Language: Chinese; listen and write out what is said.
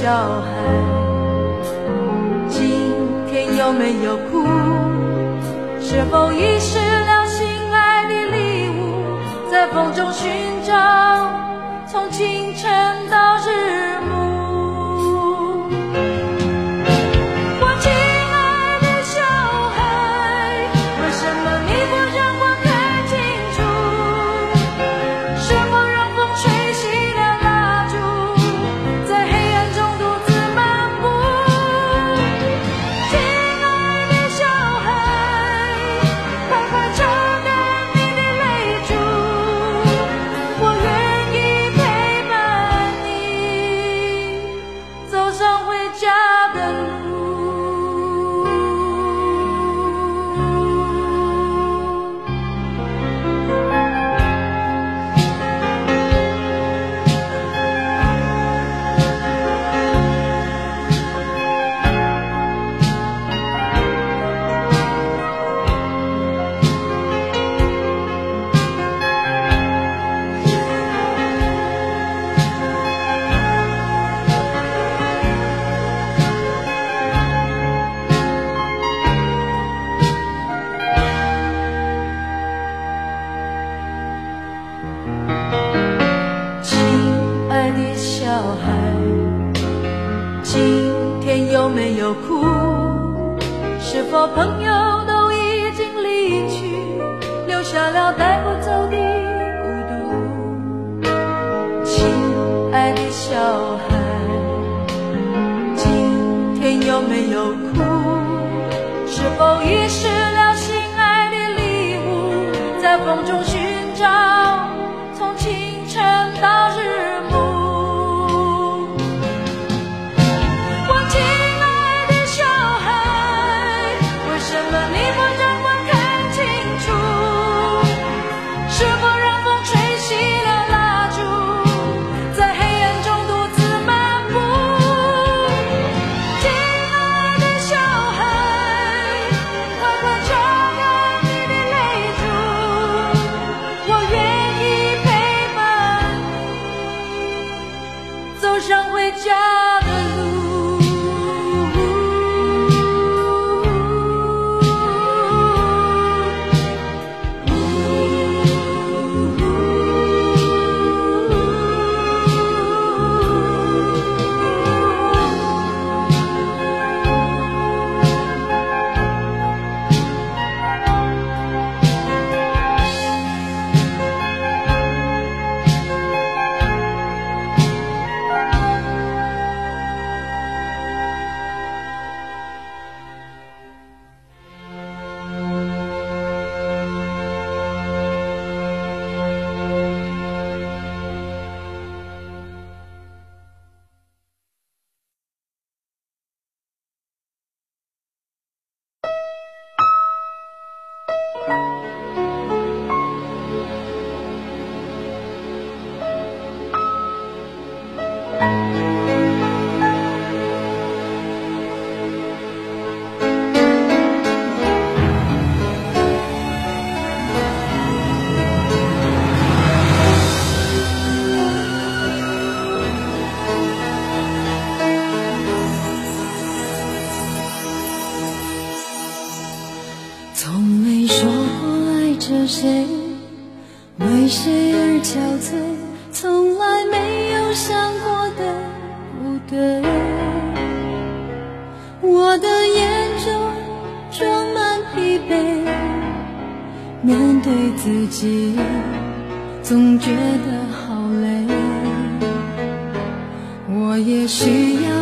小孩，今天有没有哭？是否遗失了心爱的礼物，在风中寻找，从清晨有哭？是否朋友都已经离去，留下了带不走的孤独？亲爱的小孩，今天有没有哭？是否遗失了心爱的礼物，在风中谁，为谁而憔悴，从来没有想过的不对。我的眼中装满疲惫，面对自己总觉得好累。我也需要